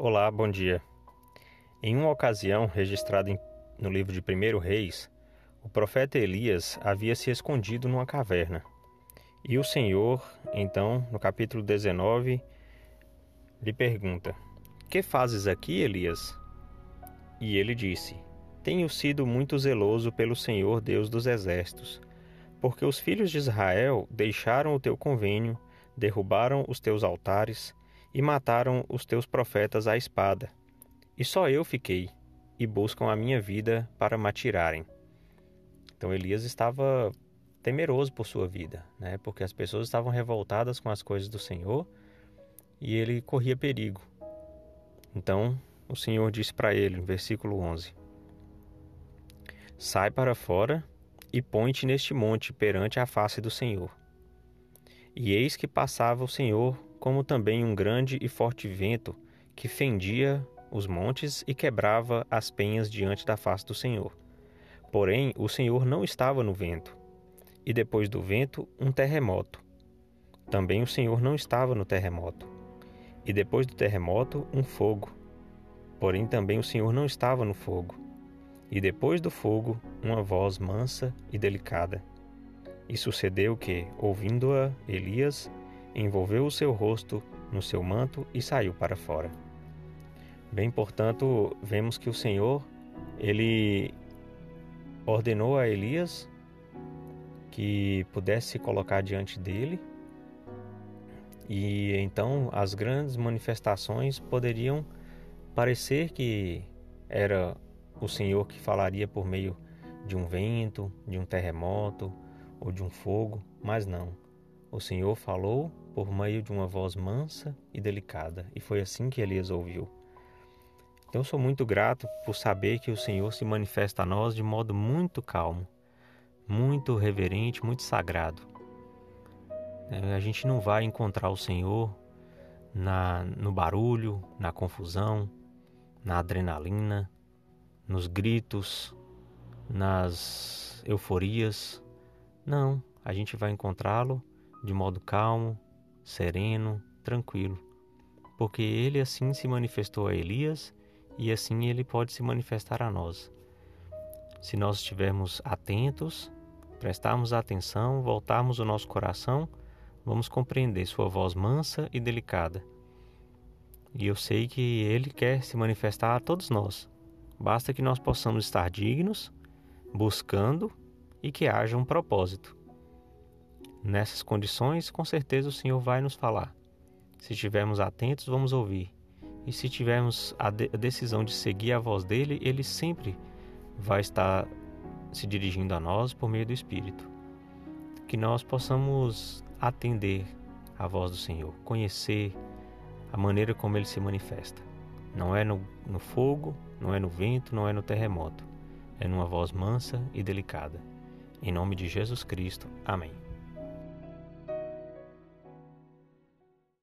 Olá, bom dia. Em uma ocasião registrada no livro de 1 Reis, o profeta Elias havia se escondido numa caverna. E o Senhor, então, no capítulo 19, lhe pergunta: Que fazes aqui, Elias? E ele disse: Tenho sido muito zeloso pelo Senhor Deus dos exércitos, porque os filhos de Israel deixaram o teu convênio, derrubaram os teus altares e mataram os teus profetas à espada. E só eu fiquei, e buscam a minha vida para me atirarem. Então Elias estava temeroso por sua vida, né? porque as pessoas estavam revoltadas com as coisas do Senhor e ele corria perigo. Então o Senhor disse para ele, no versículo 11: Sai para fora e põe-te neste monte perante a face do Senhor. E eis que passava o Senhor como também um grande e forte vento que fendia os montes e quebrava as penhas diante da face do Senhor. Porém, o Senhor não estava no vento. E depois do vento, um terremoto. Também o Senhor não estava no terremoto. E depois do terremoto, um fogo. Porém, também o Senhor não estava no fogo. E depois do fogo, uma voz mansa e delicada. E sucedeu que, ouvindo-a, Elias envolveu o seu rosto no seu manto e saiu para fora. Bem, portanto, vemos que o Senhor, ele ordenou a Elias que pudesse se colocar diante dele, e então as grandes manifestações poderiam parecer que era o Senhor que falaria por meio de um vento, de um terremoto ou de um fogo, mas não. O Senhor falou por meio de uma voz mansa e delicada, e foi assim que Elias ouviu. Então, sou muito grato por saber que o Senhor se manifesta a nós de modo muito calmo, muito reverente, muito sagrado. É, a gente não vai encontrar o Senhor na, no barulho, na confusão, na adrenalina, nos gritos, nas euforias. Não, a gente vai encontrá-lo de modo calmo, sereno, tranquilo, porque ele assim se manifestou a Elias e assim ele pode se manifestar a nós. Se nós estivermos atentos, prestarmos atenção, voltarmos o nosso coração, vamos compreender sua voz mansa e delicada. E eu sei que ele quer se manifestar a todos nós. Basta que nós possamos estar dignos, buscando e que haja um propósito. Nessas condições, com certeza o Senhor vai nos falar. Se estivermos atentos, vamos ouvir. E se tivermos a, de a decisão de seguir a voz dele, ele sempre vai estar se dirigindo a nós por meio do Espírito. Que nós possamos atender a voz do Senhor, conhecer a maneira como ele se manifesta. Não é no, no fogo, não é no vento, não é no terremoto. É numa voz mansa e delicada. Em nome de Jesus Cristo. Amém.